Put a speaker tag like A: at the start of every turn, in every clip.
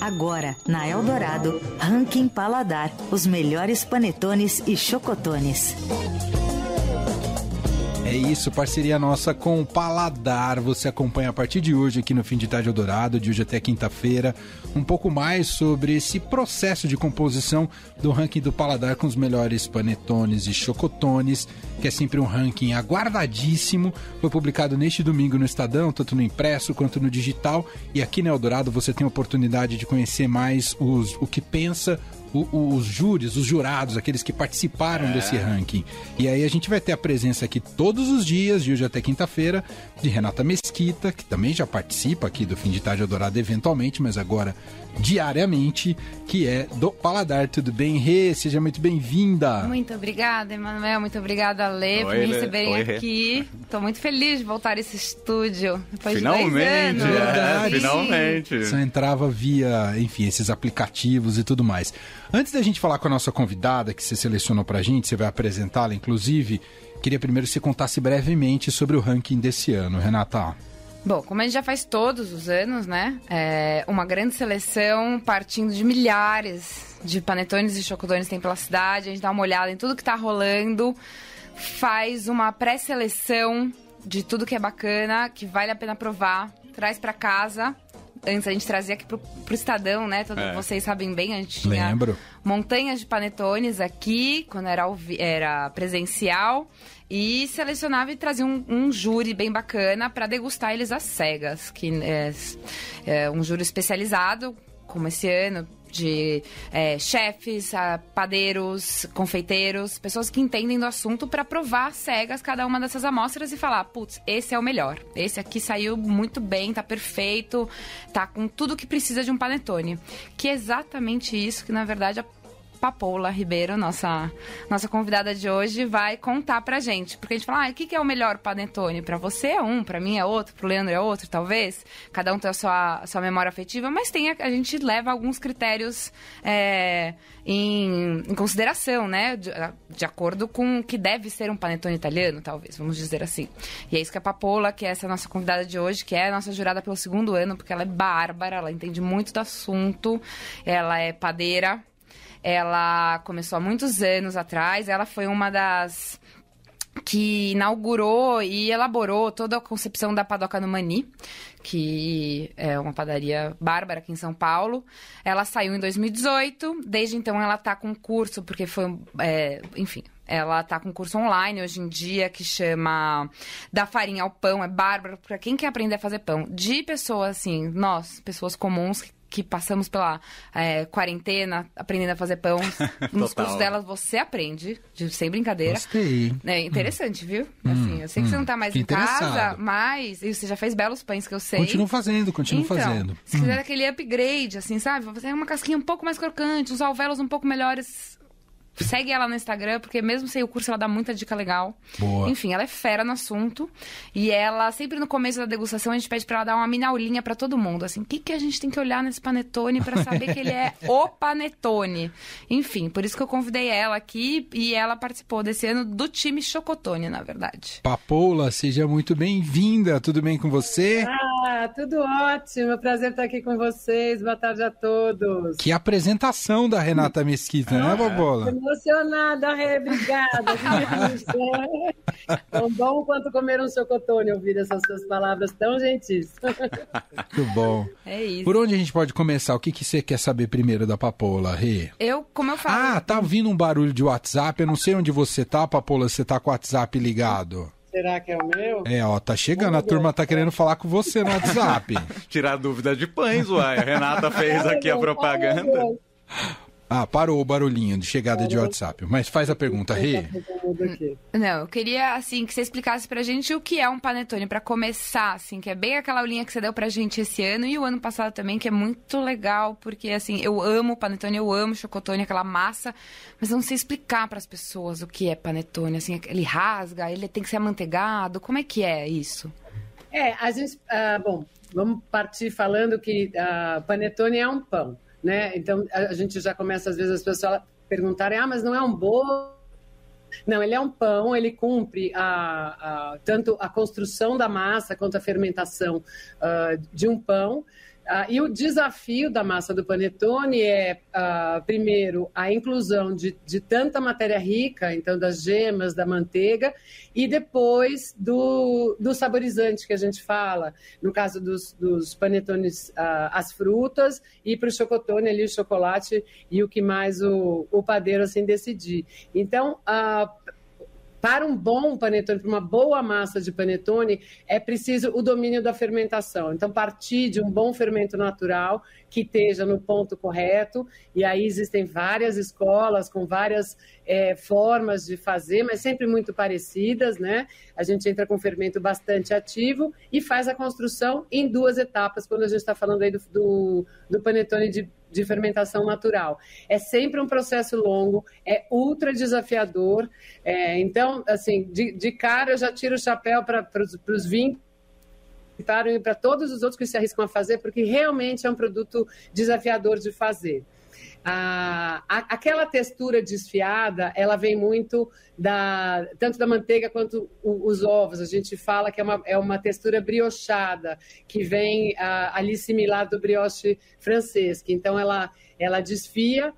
A: Agora, na Eldorado, Ranking Paladar, os melhores panetones e chocotones.
B: É isso, parceria nossa com o Paladar. Você acompanha a partir de hoje aqui no Fim de Tarde Eldorado, de hoje até quinta-feira, um pouco mais sobre esse processo de composição do ranking do Paladar com os melhores panetones e chocotones, que é sempre um ranking aguardadíssimo. Foi publicado neste domingo no Estadão, tanto no impresso quanto no digital. E aqui na Eldorado você tem a oportunidade de conhecer mais os, o que pensa o, os júris, os jurados, aqueles que participaram é. desse ranking. E aí a gente vai ter a presença aqui todos os dias, de hoje até quinta-feira, de Renata Mesquita, que também já participa aqui do Fim de Tarde Eldorado eventualmente, mas agora diariamente, que é do Paladar. Tudo bem, Rê? Seja muito bem-vinda.
C: Muito obrigada, Emanuel. Muito obrigada, Lê, por me receberem Oi, aqui. Estou muito feliz de voltar a esse estúdio. Depois
D: finalmente,
C: de
D: é, finalmente.
B: Só entrava via, enfim, esses aplicativos e tudo mais. Antes da gente falar com a nossa convidada, que você selecionou pra gente, você vai apresentá-la, inclusive, queria primeiro que você contasse brevemente sobre o ranking desse ano, Renata.
C: Bom, como a gente já faz todos os anos, né? É uma grande seleção partindo de milhares de panetones e chocotones tem pela cidade. A gente dá uma olhada em tudo que tá rolando, faz uma pré-seleção de tudo que é bacana, que vale a pena provar, traz para casa. Antes a gente trazia aqui pro, pro Estadão, né? Todos é. vocês sabem bem, a gente tinha
B: Lembro.
C: montanhas de panetones aqui, quando era, era presencial e selecionava e trazia um, um júri bem bacana para degustar eles às cegas, que é, é, um júri especializado, como esse ano, de é, chefes, padeiros, confeiteiros, pessoas que entendem do assunto para provar cegas cada uma dessas amostras e falar, putz, esse é o melhor. Esse aqui saiu muito bem, tá perfeito, tá com tudo que precisa de um panetone. Que é exatamente isso que na verdade a Papoula Ribeiro, nossa, nossa convidada de hoje, vai contar pra gente. Porque a gente fala, ah, o que, que é o melhor panetone? Pra você é um, pra mim é outro, pro Leandro é outro, talvez. Cada um tem a sua, sua memória afetiva, mas tem a, a gente leva alguns critérios é, em, em, consideração, né? De, de, acordo com o que deve ser um panetone italiano, talvez, vamos dizer assim. E é isso que a Papoula, que é essa nossa convidada de hoje, que é a nossa jurada pelo segundo ano, porque ela é bárbara, ela entende muito do assunto, ela é padeira, ela começou há muitos anos atrás. Ela foi uma das que inaugurou e elaborou toda a concepção da Padoca no Mani, que é uma padaria bárbara aqui em São Paulo. Ela saiu em 2018, desde então ela está com curso, porque foi, é, enfim, ela está com curso online hoje em dia que chama Da Farinha ao Pão, é bárbaro, para quem quer aprender a fazer pão, de pessoas assim, nós, pessoas comuns que que passamos pela é, quarentena aprendendo a fazer pão. Nos cursos delas você aprende, de, sem brincadeira.
B: Gostei.
C: É interessante, hum. viu? Assim, eu sei que hum, você não tá mais em casa, mas e você já fez belos pães que eu sei.
B: Continuo fazendo, continuo
C: então,
B: fazendo.
C: Se hum. quiser aquele upgrade, assim, sabe? Fazer uma casquinha um pouco mais crocante, uns alvéolos um pouco melhores Segue ela no Instagram, porque mesmo sem o curso ela dá muita dica legal.
B: Boa.
C: Enfim, ela é fera no assunto. E ela, sempre no começo da degustação, a gente pede pra ela dar uma minaulinha para todo mundo. Assim, o que, que a gente tem que olhar nesse panetone para saber que ele é o panetone? Enfim, por isso que eu convidei ela aqui e ela participou desse ano do time Chocotone, na verdade.
B: Papoula, seja muito bem-vinda. Tudo bem com você?
E: Ah, tudo ótimo. Prazer estar aqui com vocês. Boa tarde a todos.
B: Que apresentação da Renata Mesquita, né, Papoula?
E: emocionada, Rê, obrigada. tão bom quanto comer um chocotone ouvir essas suas palavras tão gentis.
B: Muito bom.
C: É isso.
B: Por onde a gente pode começar? O que, que você quer saber primeiro da Papola, Rê?
C: Eu, como eu falo...
B: Ah, tá vindo um barulho de WhatsApp. Eu não sei onde você tá, Papola, você tá com o WhatsApp ligado.
E: Será que é o meu?
B: É, ó, tá chegando. A turma tá querendo falar com você no WhatsApp.
D: Tirar dúvida de pães, uai. A Renata fez aqui a propaganda.
B: Ah, parou o barulhinho de chegada parou. de WhatsApp. Mas faz a pergunta, Rê.
C: Não, eu queria, assim, que você explicasse pra gente o que é um panetone, para começar, assim, que é bem aquela linha que você deu pra gente esse ano e o ano passado também, que é muito legal, porque, assim, eu amo panetone, eu amo chocotone, aquela massa, mas eu não sei explicar para as pessoas o que é panetone, assim, ele rasga, ele tem que ser amanteigado, como é que é isso?
E: É, a gente, uh, bom, vamos partir falando que uh, panetone é um pão né? Então a gente já começa às vezes as pessoas perguntarem, ah, mas não é um bolo? Não, ele é um pão, ele cumpre a, a tanto a construção da massa quanto a fermentação uh, de um pão. Uh, e o desafio da massa do panetone é, uh, primeiro, a inclusão de, de, tanta matéria rica, então das gemas, da manteiga, e depois do, do saborizante que a gente fala, no caso dos, dos panetones, uh, as frutas, e para o chocotone ali, o chocolate e o que mais o, o padeiro assim decidir. Então, para um bom panetone, para uma boa massa de panetone, é preciso o domínio da fermentação. Então, partir de um bom fermento natural que esteja no ponto correto, e aí existem várias escolas com várias é, formas de fazer, mas sempre muito parecidas, né? A gente entra com fermento bastante ativo e faz a construção em duas etapas, quando a gente está falando aí do, do, do panetone de de fermentação natural. É sempre um processo longo, é ultra desafiador. É, então, assim, de, de, cara eu já tiro o chapéu para os vinhos e para todos os outros que se arriscam a fazer, porque realmente é um produto desafiador de fazer. A, a, aquela textura desfiada, ela vem muito da tanto da manteiga quanto o, os ovos. A gente fala que é uma, é uma textura briochada, que vem a, ali similar do brioche francês, que então ela, ela desfia.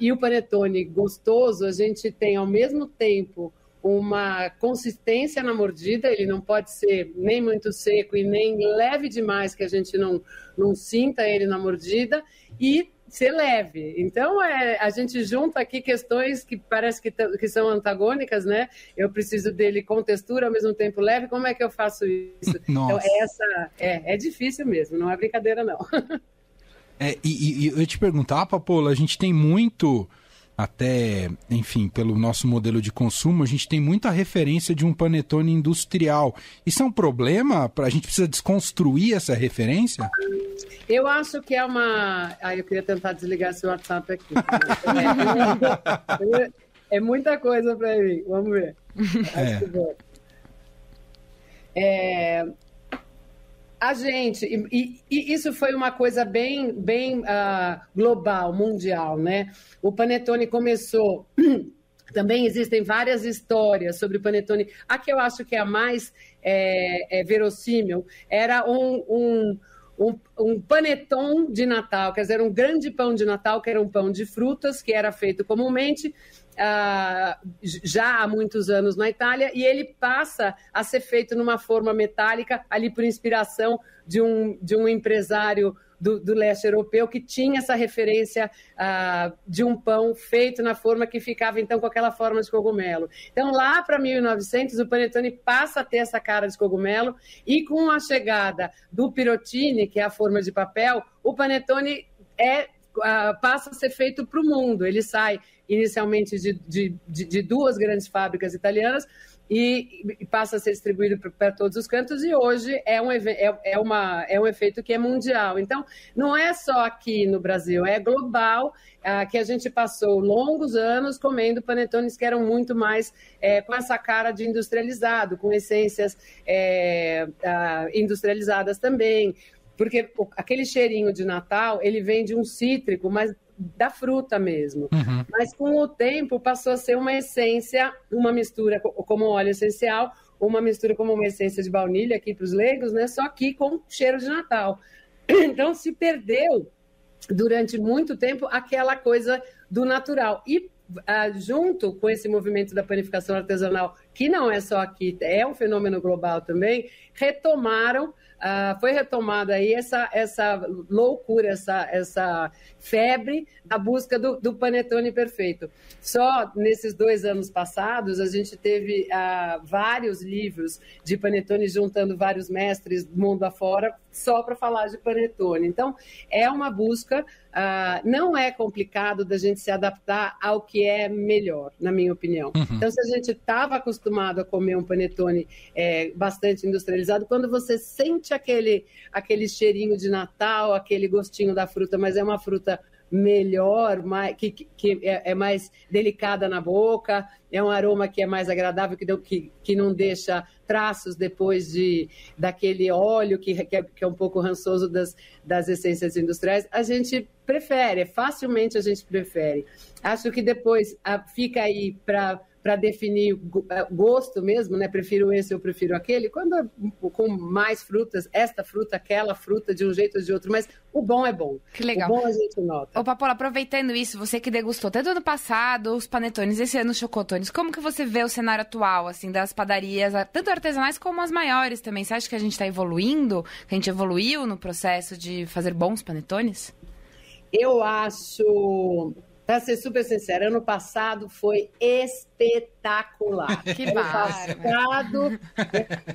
E: e o panetone gostoso, a gente tem ao mesmo tempo uma consistência na mordida, ele não pode ser nem muito seco e nem leve demais que a gente não, não sinta ele na mordida, e ser leve. Então, é, a gente junta aqui questões que parece que, que são antagônicas, né? Eu preciso dele com textura, ao mesmo tempo leve. Como é que eu faço isso? Nossa. Então, essa é, é difícil mesmo, não é brincadeira, não.
B: É, e, e eu te perguntar, Papola, a gente tem muito até, enfim, pelo nosso modelo de consumo, a gente tem muita referência de um panetone industrial. Isso é um problema? A gente precisa desconstruir essa referência?
E: Eu acho que é uma. Ah, eu queria tentar desligar esse WhatsApp aqui. é, muita coisa para mim. Vamos ver. É. é a gente, e, e, isso foi uma coisa bem, bem uh, global, mundial, né? O Panetone começou. Também existem várias histórias sobre o Panetone. A que eu acho que é a mais é, é, verossímil era um, um um, um paneton de Natal, quer dizer, um grande pão de Natal, que era um pão de frutas, que era feito comumente uh, já há muitos anos na Itália, e ele passa a ser feito numa forma metálica, ali por inspiração de um, de um empresário do, do, leste europeu que tinha essa referência uh, de um pão feito na forma que ficava então com aquela forma de cogumelo. Então lá para 1900 o panetone passa a ter essa cara de cogumelo e com a chegada do pirotini, que é a forma de papel, o panetone é uh, passa a ser feito para o mundo. Ele sai inicialmente de, de, de, de duas grandes fábricas italianas e, e passa a ser distribuído para todos os cantos e hoje é um, é, é, uma, é um efeito que é mundial. Então, não é só aqui no Brasil, é global, ah, que a gente passou longos anos comendo panetones que eram muito mais é, com essa cara de industrializado, com essências é, ah, industrializadas também, porque aquele cheirinho de Natal, ele vem de um cítrico, mas da fruta mesmo. Uhum. Mas com o tempo passou a ser uma essência, uma mistura como óleo essencial, uma mistura como uma essência de baunilha aqui para os leigos, né? Só que com cheiro de Natal. Então se perdeu durante muito tempo aquela coisa do natural. E ah, junto com esse movimento da panificação artesanal, que não é só aqui, é um fenômeno global também, retomaram Uh, foi retomada aí essa, essa loucura, essa, essa febre da busca do, do, panetone perfeito. Só nesses dois anos passados, a gente teve uh, vários livros de panetone juntando vários mestres do mundo afora só para falar de panetone. Então, é uma busca, uh, não é complicado da gente se adaptar ao que é melhor, na minha opinião. Uhum. Então, se a gente estava acostumado a comer um panetone é, bastante industrializado, quando você sente aquele, aquele cheirinho de Natal, aquele gostinho da fruta, mas é uma fruta melhor, mais, que, que é, é, mais delicada na boca, é um aroma que é mais agradável, que, que, que não deixa traços depois de daquele óleo que, que, é, que é um pouco rançoso das, das essências industriais. A gente prefere, facilmente a gente prefere. Acho que depois a, fica aí para para definir é, gosto mesmo, né? Prefiro esse, eu prefiro aquele. Quando é com mais frutas, esta fruta, aquela fruta, de um jeito ou de outro. Mas o bom é bom.
C: Que legal.
E: O bom a gente nota.
C: Ô, Papola, aproveitando isso, você que degustou até do ano passado os panetones, esse ano os chocotones, como que você vê o cenário atual, assim, das padarias, tanto artesanais como as maiores também? Você acha que a gente está evoluindo? Que a gente evoluiu no processo de fazer bons panetones?
E: Eu acho para ser super sincera, ano passado foi espetacular.
C: Que ano passado,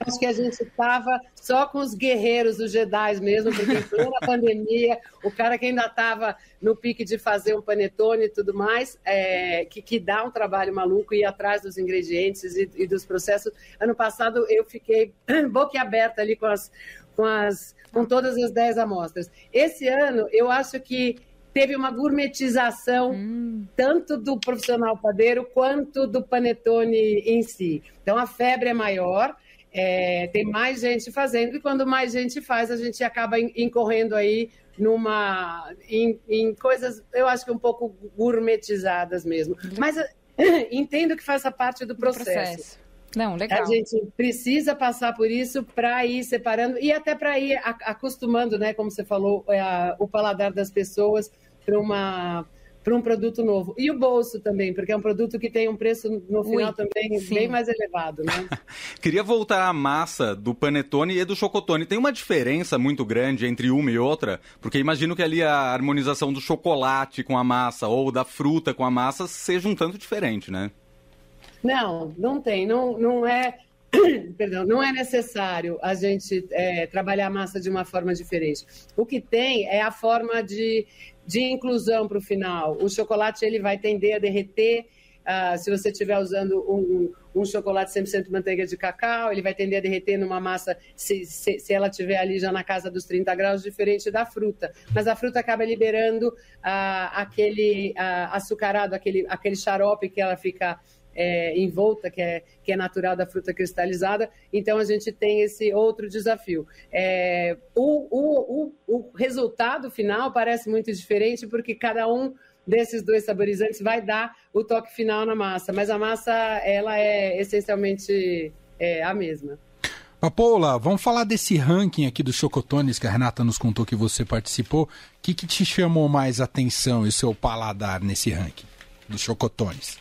E: acho que a gente estava só com os guerreiros, os Jedi mesmo, porque em plena pandemia, o cara que ainda estava no pique de fazer um panetone e tudo mais, é, que, que dá um trabalho maluco, ir atrás dos ingredientes e, e dos processos. Ano passado eu fiquei boquiaberta ali com as, com as com todas as 10 amostras. Esse ano, eu acho que teve uma gourmetização hum. tanto do profissional padeiro quanto do panetone em si. Então a febre é maior, é, tem mais gente fazendo e quando mais gente faz a gente acaba incorrendo aí numa em, em coisas eu acho que um pouco gourmetizadas mesmo. Mas entendo que faça parte do processo. Do processo.
C: Não, legal.
E: A gente precisa passar por isso para ir separando e até para ir acostumando, né, como você falou, é, o paladar das pessoas para uma para um produto novo. E o bolso também, porque é um produto que tem um preço no final Ui, também sim. bem mais elevado, né?
D: Queria voltar à massa do panetone e do chocotone. Tem uma diferença muito grande entre uma e outra? Porque imagino que ali a harmonização do chocolate com a massa ou da fruta com a massa seja um tanto diferente, né?
E: Não, não tem. Não, não é. Perdão, não é necessário a gente é, trabalhar a massa de uma forma diferente. O que tem é a forma de, de inclusão para o final. O chocolate ele vai tender a derreter. Uh, se você estiver usando um, um, um chocolate 100% manteiga de cacau, ele vai tender a derreter numa massa, se, se, se, ela estiver ali já na casa dos 30 graus, diferente da fruta. Mas a fruta acaba liberando uh, aquele uh, açucarado, aquele, aquele xarope que ela fica é, envolta, que é, que é natural da fruta cristalizada. Então, a gente tem esse outro desafio. É, o, o, o, o resultado final parece muito diferente, porque cada um desses dois saborizantes vai dar o toque final na massa, mas a massa ela é essencialmente é, a mesma.
B: Papoula, vamos falar desse ranking aqui dos chocotones que a Renata nos contou que você participou. O que, que te chamou mais atenção e seu paladar nesse ranking dos chocotones?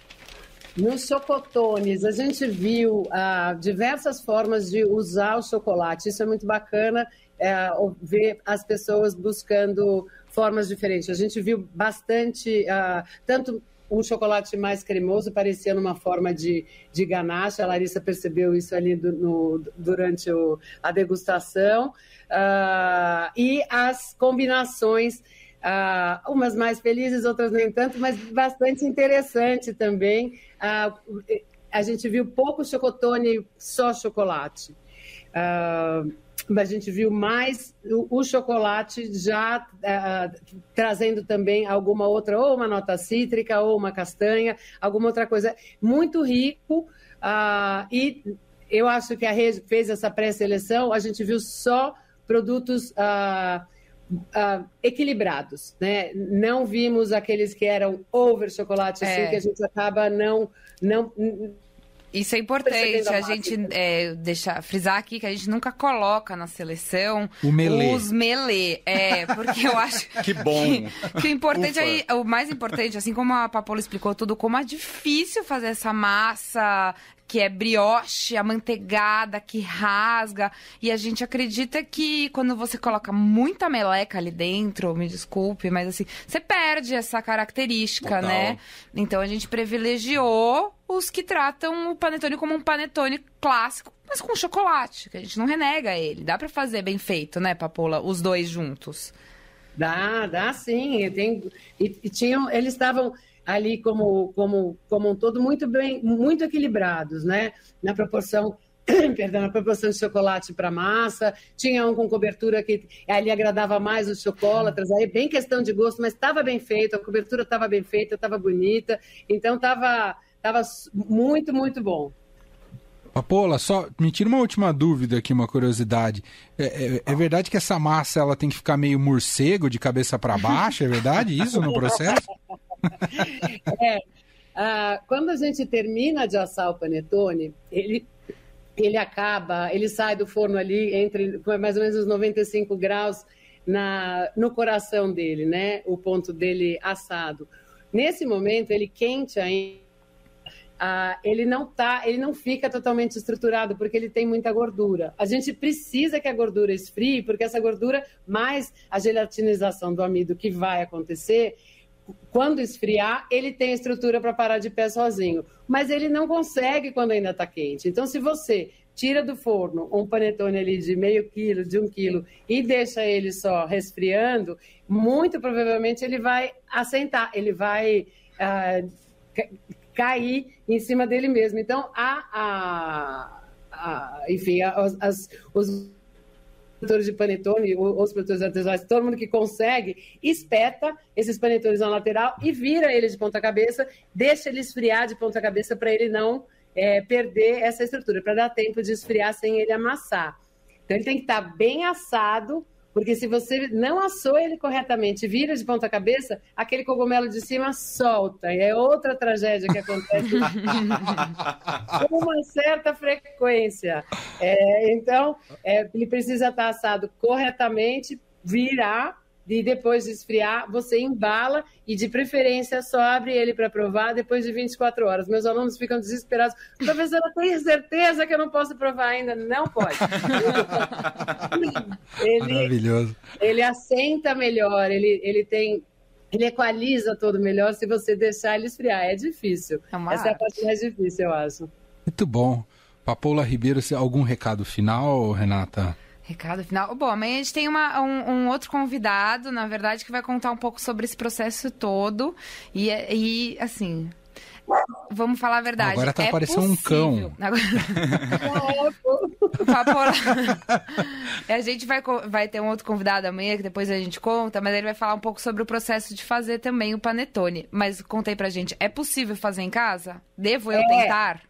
E: Nos chocotones, a gente viu ah, diversas formas de usar o chocolate. Isso é muito bacana, é, ver as pessoas buscando formas diferentes. A gente viu bastante, ah, tanto um chocolate mais cremoso, parecia numa forma de, de ganache. A Larissa percebeu isso ali do, no, durante o, a degustação. Ah, e as combinações Uh, umas mais felizes, outras nem tanto, mas bastante interessante também. Uh, a gente viu pouco chocotone, só chocolate. Uh, a gente viu mais o, o chocolate já trazendo também alguma outra, ou uma nota cítrica, ou uma castanha, alguma outra coisa. Muito rico. e eu acho que a rede fez essa pré-seleção, a gente viu só produtos. Uh, equilibrados, né? Não vimos aqueles que eram over chocolate, assim, é. que a gente acaba não, não
C: isso é importante a, a gente é, deixar, frisar aqui que a gente nunca coloca na seleção
B: melê.
C: os melê. É, porque eu acho
D: que bom.
C: Que, que o importante aí, o mais importante, assim como a Papola explicou tudo, como é difícil fazer essa massa que é brioche, amanteigada, que rasga. E a gente acredita que quando você coloca muita meleca ali dentro, me desculpe, mas assim, você perde essa característica, Total. né? Então a gente privilegiou os que tratam o panetone como um panetone clássico, mas com chocolate, que a gente não renega ele. Dá para fazer bem feito, né, Papola? Os dois juntos.
E: Dá, dá sim. Tem, e, e tinham, eles estavam ali como, como, como um todo muito bem, muito equilibrados, né? Na proporção perdão, na proporção de chocolate para massa, tinha um com cobertura que ali agradava mais os chocolatras, aí bem questão de gosto, mas estava bem feito, a cobertura estava bem feita, estava bonita, então estava tava muito, muito bom.
B: Papola, só me tira uma última dúvida aqui, uma curiosidade. É, é, é, verdade que essa massa ela tem que ficar meio morcego de cabeça para baixo? É verdade isso no processo?
E: é. Quando a gente termina de assar o panetone, ele, ele acaba, ele sai do forno ali entre mais ou menos os 95 graus na, no coração dele, né? O ponto dele assado. Nesse momento, ele quente ainda ah, ele não tá, ele não fica totalmente estruturado porque ele tem muita gordura. A gente precisa que a gordura esfrie, porque essa gordura mais a gelatinização do amido que vai acontecer, quando esfriar, ele tem estrutura para parar de pé sozinho, mas ele não consegue quando ainda está quente. Então, se você tira do forno um panetone ali de meio quilo, de um quilo, e deixa ele só resfriando, muito provavelmente ele vai assentar, ele vai ah, cair em cima dele mesmo. Então, a, a, a enfim, as, as, os produtores de panetone, os produtores artesanais, todo mundo que consegue, espeta esses panetones na lateral e vira ele de ponta cabeça, deixa ele esfriar de ponta cabeça para ele não é, perder essa estrutura, para dar tempo de esfriar sem ele amassar. Então ele tem que estar tá bem assado porque se você não assou ele corretamente, vira de ponta cabeça, aquele cogumelo de cima solta. E é outra tragédia que acontece com uma certa frequência. É, então, é, ele precisa estar assado corretamente, virar e depois de esfriar, você embala e, de preferência, só abre ele para provar depois de 24 horas. Meus alunos ficam desesperados. Professora, tem certeza que eu não posso provar ainda? Não pode.
B: ele, Maravilhoso.
E: Ele assenta melhor, ele, ele tem ele equaliza todo melhor se você deixar ele esfriar. É difícil. É Essa arte. é a parte mais difícil, eu acho.
B: Muito bom. Papoula Ribeiro, algum recado final, Renata?
C: Recado final. Bom, amanhã a gente tem uma, um, um, outro convidado, na verdade, que vai contar um pouco sobre esse processo todo. E, e assim, Vamos falar a verdade.
B: Agora tá
C: é
B: parecendo um cão. Agora...
C: a gente vai, vai ter um outro convidado amanhã, que depois a gente conta, mas ele vai falar um pouco sobre o processo de fazer também o panetone. Mas contei pra gente, é possível fazer em casa? Devo eu é. tentar?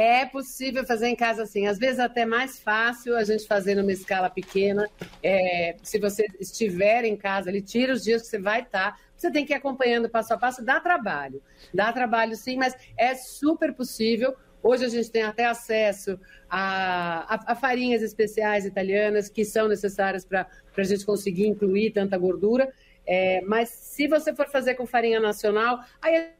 E: É possível fazer em casa assim, às vezes até mais fácil a gente fazer numa escala pequena. É, se você estiver em casa, ele tira os dias que você vai estar. Tá, você tem que ir acompanhando passo a passo, dá trabalho. Dá trabalho sim, mas é super possível. Hoje a gente tem até acesso a, a, a farinhas especiais italianas que são necessárias para a gente conseguir incluir tanta gordura. É, mas se você for fazer com farinha nacional, aí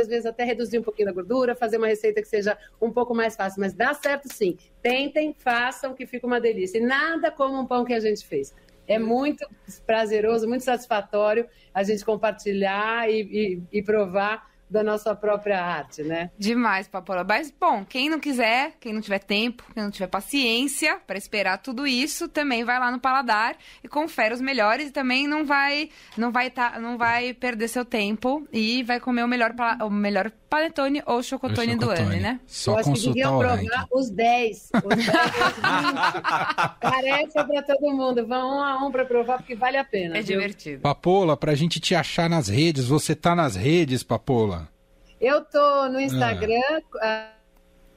E: às vezes até reduzir um pouquinho da gordura, fazer uma receita que seja um pouco mais fácil, mas dá certo sim. Tentem, façam, que fica uma delícia. E nada como um pão que a gente fez. É muito prazeroso, muito satisfatório a gente compartilhar e, e, e provar da nossa própria arte, né?
C: Demais, Papola. Mas, bom, quem não quiser, quem não tiver tempo, quem não tiver paciência para esperar tudo isso, também vai lá no Paladar e confere os melhores e também não vai não vai tá, não vai perder seu tempo e vai comer o melhor o melhor panetone ou chocotone, chocotone. do ano, né?
E: Só Eu acho que deviam provar os 10. Os 10 Tarefa para todo mundo. Vão um a um para provar porque vale a pena.
C: É viu? divertido.
B: Papola, pra gente te achar nas redes, você tá nas redes, Papola?
E: Eu tô no Instagram, ah.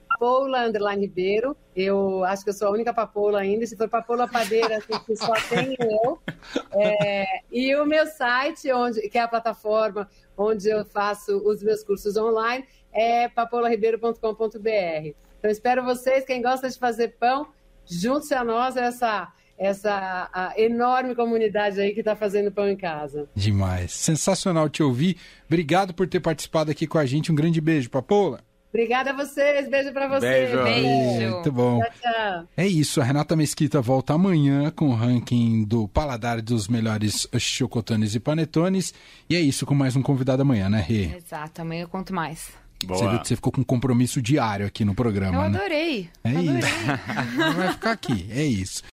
E: Papoula Underline Ribeiro. Eu acho que eu sou a única papoula ainda. Se for papoula padeira, assim, só tem eu. É, e o meu site, onde, que é a plataforma onde eu faço os meus cursos online, é papoularibeiro.com.br. Então, espero vocês, quem gosta de fazer pão, junte-se a nós essa essa enorme comunidade aí que está fazendo pão em casa.
B: Demais. Sensacional te ouvir. Obrigado por ter participado aqui com a gente. Um grande beijo, Papola.
E: Obrigada a vocês, beijo para vocês.
C: Beijo. beijo.
B: Muito bom. Tchau, tchau. É isso, a Renata Mesquita volta amanhã com o ranking do paladar dos melhores chocotones e panetones. E é isso, com mais um convidado amanhã, né, Rê?
C: Exato, amanhã eu conto mais.
B: Boa. Você viu que você ficou com um compromisso diário aqui no programa,
C: eu
B: né?
C: adorei.
B: É
C: adorei.
B: isso. Vai ficar aqui, é isso.